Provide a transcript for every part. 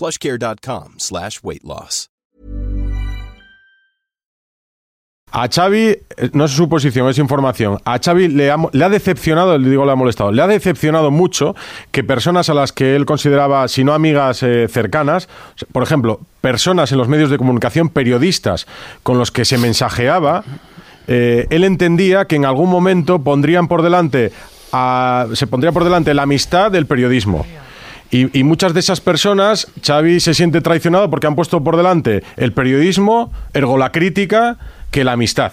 plushcare.com slash weight loss. A Xavi, eh, no es su posición, es información. A Xavi le ha, decepcionado, le digo le ha molestado, le ha decepcionado mucho que personas a las que él consideraba, si no amigas eh, cercanas, por ejemplo, personas en los medios de comunicación, periodistas con los que se mensajeaba, eh, él entendía que en algún momento pondrían por delante, a- se pondría por delante la amistad del periodismo. Y, muchas de esas personas, Xavi se siente traicionado porque han puesto por delante el periodismo, ergo la crítica, que la amistad.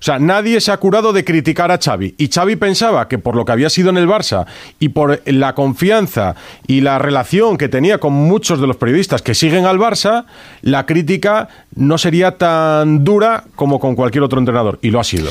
O sea, nadie se ha curado de criticar a Xavi. Y Xavi pensaba que por lo que había sido en el Barça y por la confianza y la relación que tenía con muchos de los periodistas que siguen al Barça, la crítica no sería tan dura como con cualquier otro entrenador. Y lo ha sido.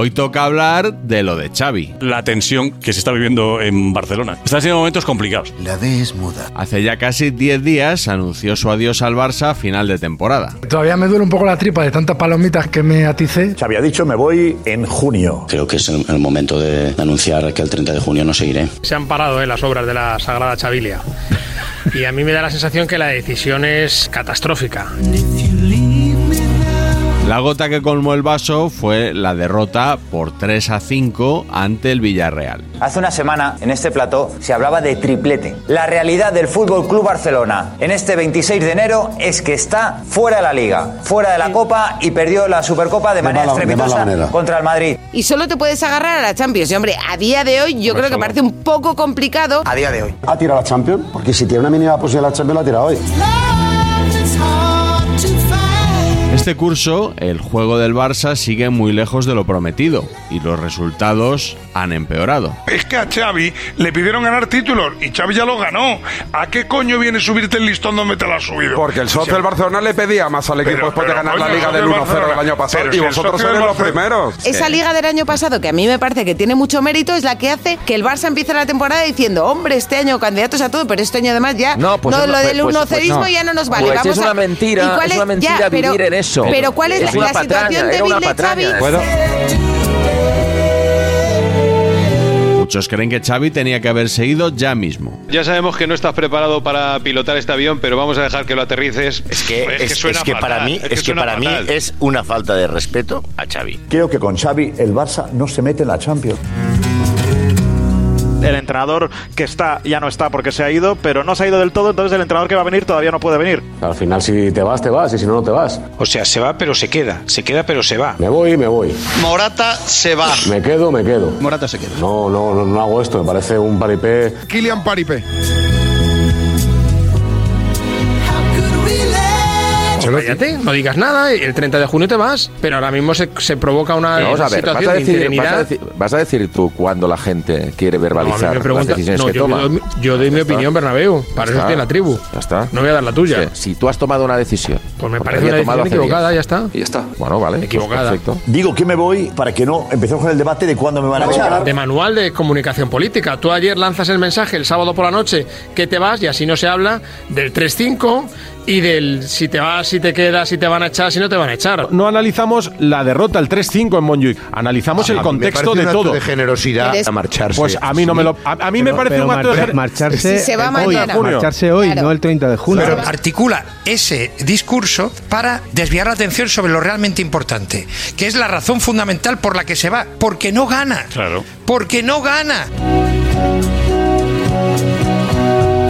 Hoy toca hablar de lo de Xavi. La tensión que se está viviendo en Barcelona. Está siendo momentos complicados. La D es muda. Hace ya casi 10 días anunció su adiós al Barça a final de temporada. Todavía me duele un poco la tripa de tantas palomitas que me aticé. Se había dicho, me voy en junio. Creo que es el, el momento de anunciar que el 30 de junio no seguiré. Se han parado eh, las obras de la Sagrada Chavilia. Y a mí me da la sensación que la decisión es catastrófica. La gota que colmó el vaso fue la derrota por 3 a 5 ante el Villarreal. Hace una semana, en este plató, se hablaba de triplete. La realidad del Fútbol Club Barcelona en este 26 de enero es que está fuera de la Liga, fuera de la Copa y perdió la Supercopa de, manera mala- estrepitosa manera. contra el Madrid. Y solo te puedes agarrar a la Champions. Y hombre, a día de hoy yo creo que parece un poco complicado. A día de hoy. ¿Ha tirado la Champions? Porque si tiene una mínima posibilidad la Champions, la ha tirado hoy. Este curso, el juego del Barça sigue muy lejos de lo prometido y los resultados han empeorado. Es que a Xavi le pidieron ganar títulos y Xavi ya lo ganó. ¿A qué coño viene subirte el listón donde te lo has subido? Porque el socio del Barcelona le pedía más al equipo Pero- después de pero, ganar la coño, liga el del socio del 1-0 del año pasado. Pero Y si vosotros sois de los primeros. Esa liga del año pasado, que a mí me parece que tiene mucho mérito, es la que hace que el Barça empiece la temporada diciendo, hombre, este año candidatos a todo, pero este año además ya No, pues es- lo del pues- pues unocerismo no. ya no nos vale. Pues Vamos es una a- mentira, ¿Y cuál es una mentira ya, pero- vivir en eso. Pero ¿cuál es, Es la, una la patraña, situación débil de. Xavi? ¿Puedo? Muchos creen que Xavi tenía que haber seguido ya mismo. Ya sabemos que no estás preparado para pilotar este avión, pero vamos a dejar que lo aterrices. Es que, es, es que para mí, es que para mí es una falta de respeto a Xavi. Creo que con Xavi el Barça no se mete en la Champions. El entrenador que está ya no está porque se ha ido, pero no se ha ido del todo, entonces el entrenador que va a venir todavía no puede venir. Al final, si te vas, te vas, y si no, no te vas. O sea, se va pero se queda, se queda pero se va. Me voy, me voy. Morata se va. Me quedo, me quedo. Morata se queda. No, no, no, no hago esto, me parece un paripé. Kylian Paripé. Cállate, no digas nada, el 30 de junio te vas. Pero ahora mismo se, se provoca una Pero vamos a ver, vas situación a, de decir, vas, a decir, vas a decir tú cuando la gente quiere No, verbalizar pregunta- las decisiones no, que yo, toma. doy, yo doy mi está. opinión, Bernabéu. Para Ya eso está. tiene la tribu. Ya está. No voy a dar la tuya. Sí, Si tú has tomado una decisión. Pues me parece una tomado decisión equivocada, ya está. Y ya está. Bueno, vale. pues Equivocada. perfecto. Digo que me voy para que no empecemos con el debate de cuándo me van a echar. De manual de comunicación política. Tú ayer lanzas el mensaje el sábado por la noche que te vas y así no se habla del 3-5 y del si te vas, si te quedas, si te van a echar, si no te van a echar. No analizamos la derrota, el 3-5 en Montjuic. Analizamos A el contexto de un acto todo. de generosidad a marcharse. Pues a mí no me lo. A, a mí me parece un acto de mar- marcharse Si se va hoy, mañana. marcharse hoy, Claro. no el 30 de junio. Pero articula ese discurso para desviar la atención sobre lo realmente importante, que es la razón fundamental por la que se va, porque no gana. Claro. Porque no gana.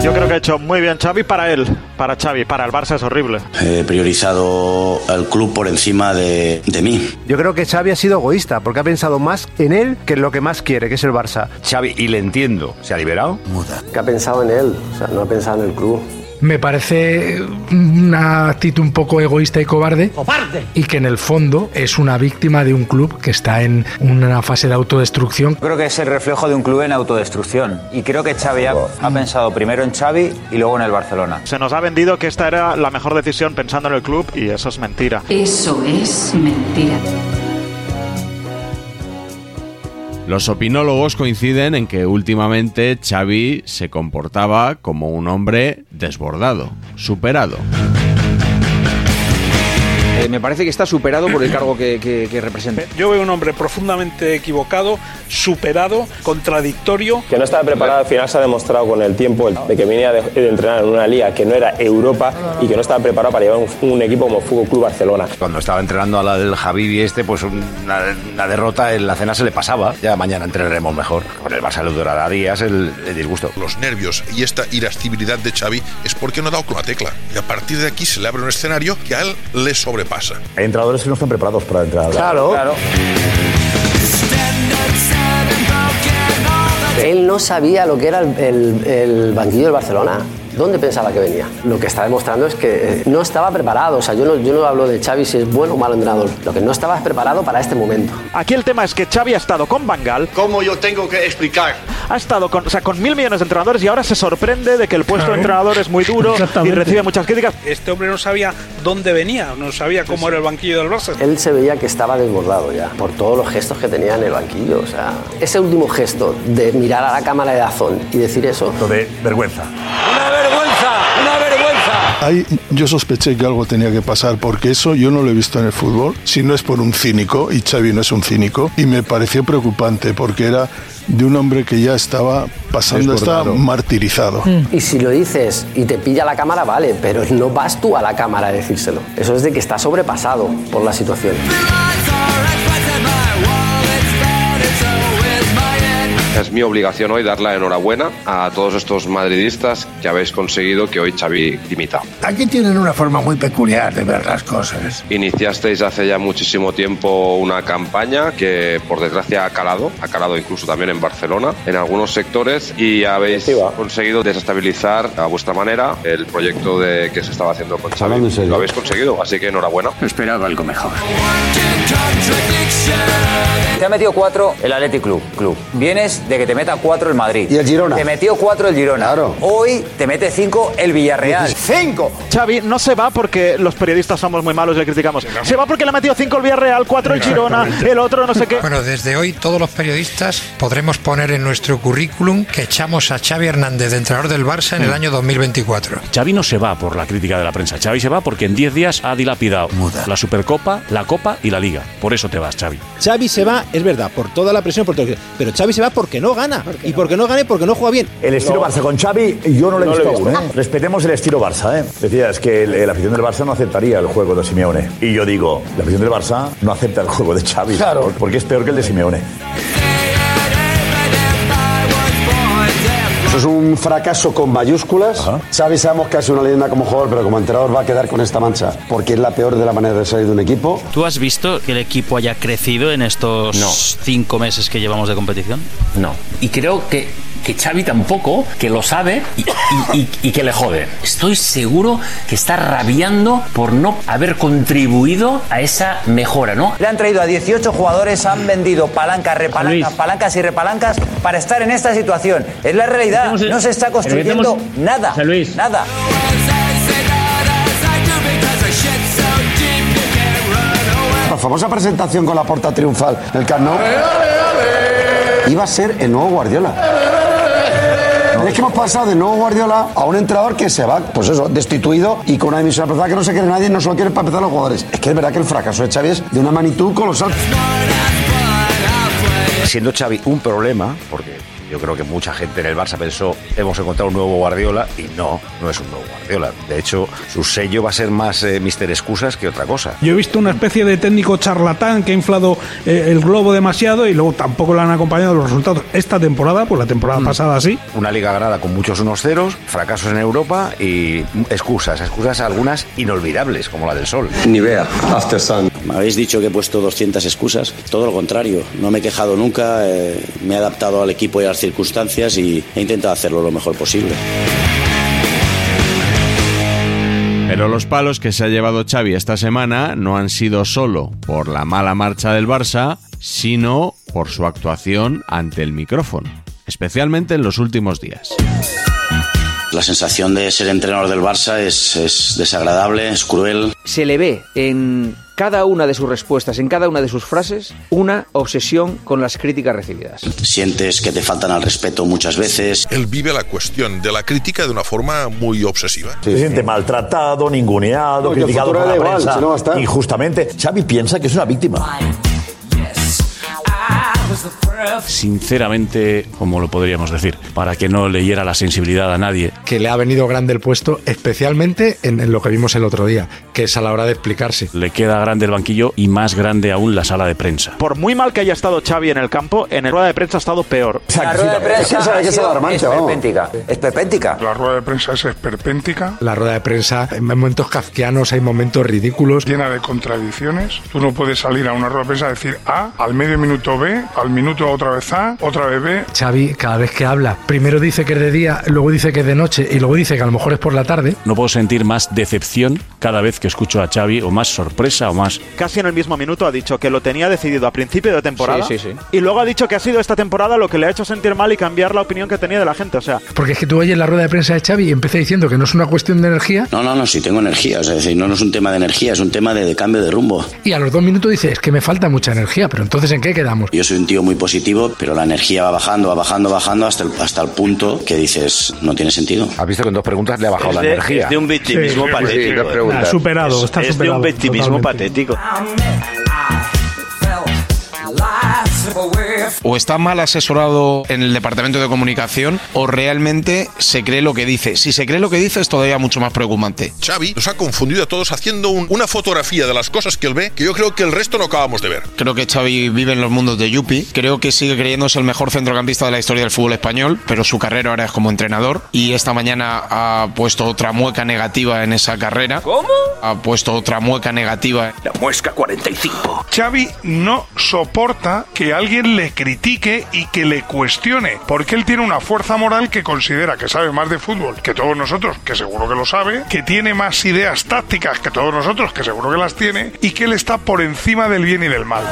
Yo creo que ha hecho muy bien Xavi para él, para Xavi, para el Barça es horrible. He priorizado al club por encima de, de mí. Yo creo que Xavi ha sido egoísta porque ha pensado más en él que en lo que más quiere, que es el Barça. Xavi, y le entiendo, ¿se ha liberado? Que ha pensado en él, o sea, no ha pensado en el club. Me parece una actitud un poco egoísta y cobarde. Y que en el fondo es una víctima de un club que está en una fase de autodestrucción. Creo que es el reflejo de un club en autodestrucción. Y creo que Xavi ha, ha pensado primero en Xavi y luego en el Barcelona. Se nos ha vendido que esta era la mejor decisión pensando en el club y eso es mentira. Eso es mentira. Los opinólogos coinciden en que últimamente Xavi se comportaba como un hombre desbordado, superado. Eh, me parece que está superado por el cargo que, que- que representa. Yo veo un hombre profundamente equivocado, superado, contradictorio. Que no estaba preparado, al final se ha demostrado con el tiempo de que venía de, de entrenar en una liga que no era Europa y que no estaba preparado para llevar un, un equipo como Fútbol Club Barcelona. Cuando estaba entrenando al Javi este, pues una, una derrota en la cena se le pasaba. Ya mañana entrenaremos mejor. Con el Barça le durará días el, el disgusto. Los nervios y esta irascibilidad de Xavi es porque no ha dado con la tecla. Y a partir de aquí se le abre un escenario que a él le sobrepasa. Hay entrenadores que no están preparados para entrar. Claro. Él no sabía lo que era el, el- el banquillo del Barcelona. ¿Dónde pensaba que venía? Lo que está demostrando es que eh, no estaba preparado. O sea, yo no, yo no hablo de Xavi si es bueno o malo entrenador. Lo que no estaba es preparado para este momento. Aquí el tema es que Xavi ha estado con Bangal. ¿Cómo yo tengo que explicar? Ha estado con, o sea, con mil millones de entrenadores y ahora se sorprende de que el puesto de entrenador es muy duro y recibe muchas críticas. Este hombre no sabía dónde venía, no sabía cómo era el banquillo del Barça. Él se veía que estaba desbordado ya por todos los gestos que tenía en el banquillo. O sea, ese último gesto de mirar a la cámara de Azón y decir eso. De vergüenza. Una vergüenza, una vergüenza. Ahí yo sospeché que algo tenía que pasar porque eso yo no lo he visto en el fútbol, si no es por un cínico, y Xavi no es un cínico, y me pareció preocupante porque era de un hombre que ya estaba pasando, Desbordado. martirizado. Y si lo dices y te pilla la cámara, vale, pero no vas tú a la cámara a decírselo. Eso es de que está sobrepasado por la situación. Es mi obligación hoy dar la enhorabuena a todos estos madridistas que habéis conseguido que hoy Xavi dimita. Aquí tienen una forma muy peculiar de ver las cosas. Iniciasteis hace ya muchísimo tiempo una campaña que por desgracia ha calado, ha calado incluso también en Barcelona, en algunos sectores y habéis conseguido desestabilizar a vuestra manera el proyecto de que se estaba haciendo con Xavi. Lo habéis conseguido, así que enhorabuena. Esperaba algo mejor. Te ha metido cuatro el Athletic Club. Club. Vienes de que te meta cuatro el Madrid. Y el Girona. Te metió cuatro el Girona. Hoy te mete cinco el Villarreal. ¡Cinco! Xavi no se va porque los periodistas somos muy malos y le criticamos. Se va porque le ha metido cinco el Villarreal, cuatro el Girona, el otro no sé qué. Bueno, desde hoy todos los periodistas podremos poner en nuestro currículum que echamos a Xavi Hernández de entrenador del Barça en el año 2024. Xavi no se va por la crítica de la prensa. Xavi se va porque en 10 días ha dilapidado la Supercopa, la Copa y la Liga. Por eso te vas, Xavi. Xavi se va, es verdad, por toda la presión, por todo. Pero Xavi se va porque no gana. Y porque no gane porque no juega bien. El estilo No. Barça con Xavi yo no lo he No visto lo he aún. visto. ¿eh? Respetemos el estilo Barça. ¿eh? Decía, es que el- la afición del Barça no aceptaría el juego de Simeone. Y yo digo, la afición del Barça no acepta el juego de Xavi. Claro. Porque es peor que el de Simeone. Eso es un fracaso con mayúsculas. Xavi sabemos que ha sido una leyenda como jugador, pero como entrenador va a quedar con esta mancha, porque es la peor de la manera de salir de un equipo. ¿Tú has visto que el equipo haya crecido en estos No. cinco meses que llevamos de competición? No. Y creo que que Xavi tampoco, que lo sabe y, y- y- y que le jode. Estoy seguro que está rabiando por no haber contribuido a esa mejora, ¿no? Le han traído a 18 jugadores, han vendido palancas, repalancas, palancas y repalancas para estar en esta situación. Es la realidad. No se está construyendo nada. Nada. La famosa presentación con la porta triunfal en el Camp Nou iba a ser el nuevo Guardiola. Es que hemos pasado de nuevo Guardiola a un entrenador que se va, pues eso, destituido y con una dimisión apretada que no se quiere nadie, no solo quieren para empezar los jugadores. Es que es verdad que el fracaso de Xavi es de una magnitud colosal. Siendo Xavi un problema, porque yo creo que mucha gente en el Barça pensó hemos encontrado un nuevo Guardiola y no, no es un nuevo Guardiola. De hecho, su sello va a ser más eh, Mister Excusas que otra cosa. Yo he visto una especie de técnico charlatán que ha inflado eh, el globo demasiado y luego tampoco le han acompañado los resultados. Esta temporada, pues la temporada pasada sí. Una liga ganada con muchos unos ceros, fracasos en Europa y excusas, excusas algunas inolvidables, como la del Sol. Nivea, After Sun. Me habéis dicho que he puesto 200 excusas. Todo lo contrario. No me he quejado nunca. eh, me he adaptado al equipo y a circunstancias y he intentado hacerlo lo mejor posible. Pero los palos que se ha llevado Xavi esta semana no han sido solo por la mala marcha del Barça, sino por su actuación ante el micrófono, especialmente en los últimos días. La sensación de ser entrenador del Barça es, es desagradable, es cruel. Se le ve en cada una de sus respuestas, en cada una de sus frases, una obsesión con las críticas recibidas. Sientes que te faltan al respeto muchas veces. Él vive la cuestión de la crítica de una forma muy obsesiva. Se siente maltratado, ninguneado, No, criticado por la prensa. si no va a estar. y justamente Xavi piensa que es una víctima. Sinceramente, como lo podríamos decir, para que no leyera la sensibilidad a nadie. Que le ha venido grande el puesto, especialmente en, en lo que vimos el otro día, que es a la hora de explicarse. Le queda grande el banquillo y más grande aún la sala de prensa. Por muy mal que haya estado Xavi en el campo, en el rueda de prensa ha estado peor. La rueda de prensa ha sido esperpéntica. Esperpéntica. La rueda de prensa es esperpéntica, La rueda de prensa, en momentos kafkianos, hay momentos ridículos. llena de contradicciones. Tú no puedes salir a una rueda de prensa a decir A, al medio minuto B, al minuto otra vez A, otra vez B. Xavi, cada vez que habla, primero dice que es de día, luego dice que es de noche y luego dice que a lo mejor es por la tarde. No puedo sentir más decepción cada vez que escucho a Xavi o más sorpresa o más... Casi en el mismo minuto ha dicho que lo tenía decidido a principio de temporada. Sí, sí, sí. Y luego ha dicho que ha sido esta temporada lo que le ha hecho sentir mal y cambiar la opinión que tenía de la gente. O sea, Porque es que tú oyes la rueda de prensa de Xavi y empieza diciendo que no es una cuestión de energía No, no, no, sí tengo energía. O sea, es decir, no, no es un tema de energía, es un tema de, de cambio de rumbo. y a los dos minutos dice, es que me falta mucha energía, pero entonces ¿en qué quedamos? Yo soy un tío muy positivo, pero la energía va bajando, va bajando, bajando hasta el, hasta el punto que dices, no tiene sentido. Has visto que en dos preguntas le ha bajado Es la de, energía. es de un victimismo Sí, sí, patético. Ha superado, es, está es de un victimismo totalmente. patético. O está mal asesorado en el departamento de comunicación o realmente se cree lo que dice. Si se cree lo que dice es todavía mucho más preocupante. Xavi nos ha confundido a todos haciendo un- una fotografía de las cosas que él ve que yo creo que el resto no acabamos de ver. Creo que Xavi vive en los mundos de Yupi. Creo que sigue creyéndose el mejor centrocampista de la historia del fútbol español, pero su carrera ahora es como entrenador. Y esta mañana ha puesto otra mueca negativa en esa carrera. ¿Cómo? Ha puesto otra mueca negativa. La muesca 45. Xavi no soporta que alguien le critique y que le cuestione, porque él tiene una fuerza moral que considera que sabe más de fútbol que todos nosotros, que seguro que lo sabe, que tiene más ideas tácticas que todos nosotros, que seguro que las tiene, y que él está por encima del bien y del mal.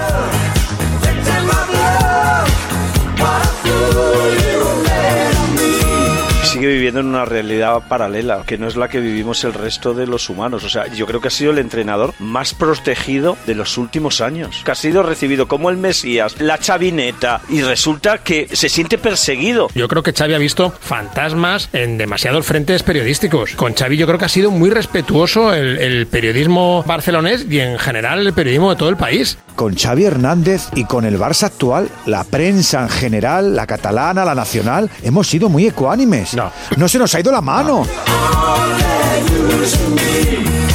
Sigue viviendo en una realidad paralela, que no es la que vivimos el resto de los humanos. O sea, yo creo que ha sido el entrenador más protegido de los últimos años. Que ha sido recibido como el Mesías, la chavineta, y resulta que se siente perseguido. Yo creo que Xavi ha visto fantasmas en demasiados frentes periodísticos. Con Xavi yo creo que ha sido muy respetuoso el, el periodismo barcelonés y en general el periodismo de todo el país. Con Xavi Hernández y con el Barça actual, la prensa en general, la catalana, la nacional, hemos sido muy ecuánimes. No, no se nos ha ido la mano.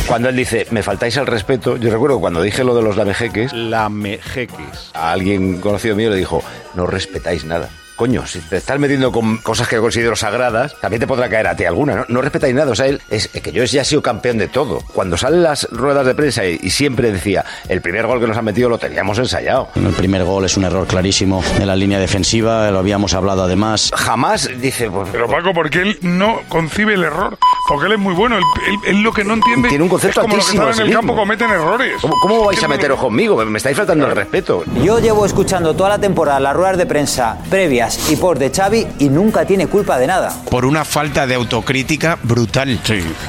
Cuando él dice, me faltáis el respeto, yo recuerdo cuando dije lo de los lamejeques, Lamejeques. a alguien conocido mío le dijo, no respetáis nada. Coño, si te estás metiendo con cosas que considero sagradas, también te podrá caer a ti alguna, ¿no? No respetáis nada, o sea, él es que yo ya he sido campeón de todo. Cuando salen las ruedas de prensa y, y siempre decía, el primer gol que nos han metido lo teníamos ensayado. El primer gol es un error clarísimo de la línea defensiva, lo habíamos hablado además. Jamás dice, pues, Pero Paco, porque él no concibe el error, porque él es muy bueno, él, él- él lo que no entiende Tiene un concepto es como los que altísimo están en sí el campo cometen errores. ¿cómo, cómo vais a meteros conmigo? Me estáis faltando el respeto. Yo llevo escuchando toda la temporada las ruedas de prensa previas y por de Xavi y nunca tiene culpa de nada. Por una falta de autocrítica brutal.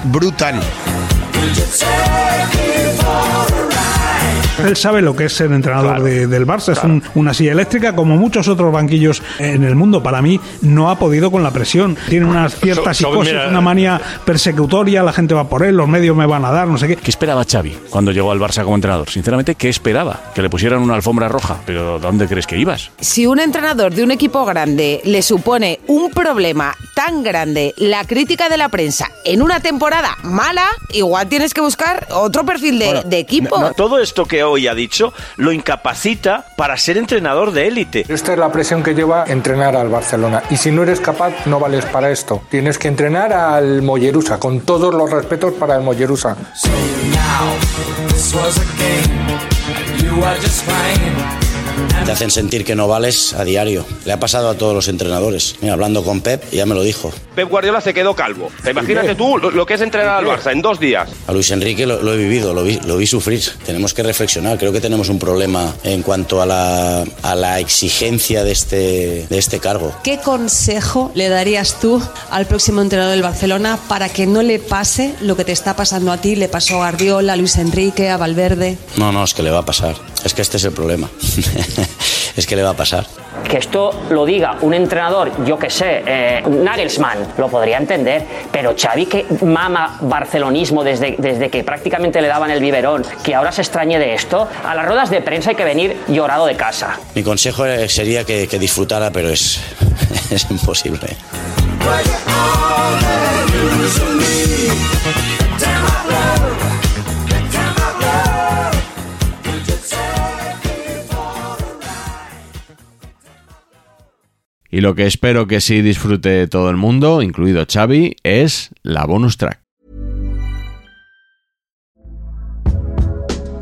Brutal. Él sabe lo que es ser entrenador de- del Barça, es un- una silla eléctrica, como muchos otros banquillos en el mundo. Para mí, no ha podido con la presión. Tiene una cierta So- so, psicosis, mira- una manía persecutoria, la gente va por él, los medios me van a dar, no sé qué. ¿Qué esperaba Xavi cuando llegó al Barça como entrenador? Sinceramente, ¿qué esperaba? Que le pusieran una alfombra roja. ¿Pero dónde crees que ibas? Si un entrenador de un equipo grande le supone un problema tan grande la crítica de la prensa en una temporada mala, igual tienes que buscar otro perfil de, de equipo. No, todo esto que hoy ha dicho lo incapacita para ser entrenador de élite. Esta es la presión que lleva entrenar al Barcelona. Y si no eres capaz, no vales para esto. Tienes que entrenar al Mollerusa, con todos los respetos para el Mollerusa. Te hacen sentir que no vales a diario. Le ha pasado a todos los entrenadores. Mira, hablando con Pep, ya me lo dijo. Pep Guardiola se quedó calvo. Imagínate tú lo, lo que es entrenar al Barça en dos días. A Luis Enrique lo, lo he vivido, lo vi, lo vi sufrir. Tenemos que reflexionar. Creo que tenemos un problema en cuanto a la, a la exigencia de este, de este cargo. ¿Qué consejo le darías tú al próximo entrenador del Barcelona para que no le pase lo que te está pasando a ti, le pasó a Guardiola, a Luis Enrique, a Valverde? No, no, es que le va a pasar. Es que este es el problema. es que le va a pasar. Que esto lo diga un entrenador, yo que sé, eh, Nagelsmann, lo podría entender, pero Xavi que mama barcelonismo desde, desde que prácticamente le daban el biberón, que ahora se extrañe de esto, a las ruedas de prensa hay que venir llorado de casa. Mi consejo eh, sería que, que disfrutara, pero es, es imposible. Y lo que espero que sí disfrute todo el mundo, incluido Xavi, es la bonus track.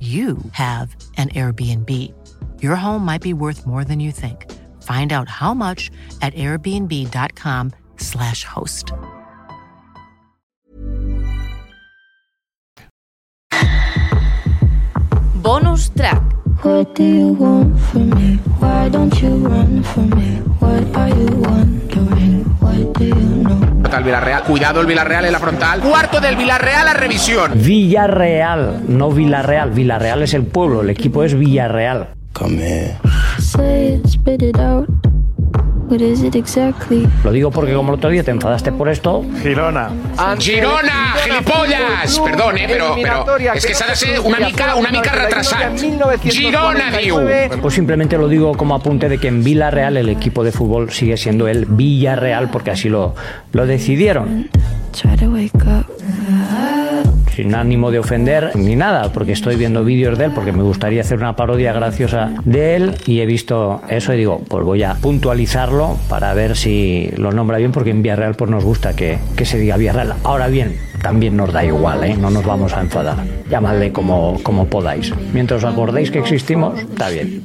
you have an Airbnb. Your home might be worth more than you think. Find out how much at airbnb.com/slash host. Bonus track. What do you want from me? Why don't you run from me? What are you wondering? El Villarreal. Cuidado el Villarreal en la frontal. Cuarto del Villarreal a revisión. Villarreal, no Villarreal. Villarreal es el pueblo, el equipo es Villarreal. Come. Say it, spit it out. What is it exactly? Lo digo porque como el otro día te enfadaste por esto. Girona. Girona, gilipollas. Perdón, eh, pero, pero es que s'ha de ser una mica, una mica retrasat. Girona, diu. Pues simplemente lo digo como apunte de que en Villarreal el equipo de fútbol sigue siendo el Villarreal porque así lo, lo decidieron. Try to wake up. Sin ánimo de ofender ni nada, porque estoy viendo vídeos de él, porque me gustaría hacer una parodia graciosa de él y he visto eso y digo, pues voy a puntualizarlo para ver si lo nombra bien, porque en Villarreal pues nos gusta que, que se diga Villarreal. Ahora bien, también nos da igual, ¿eh? no nos vamos a enfadar. Llamadle como, como podáis. Mientras os acordéis que existimos, está bien.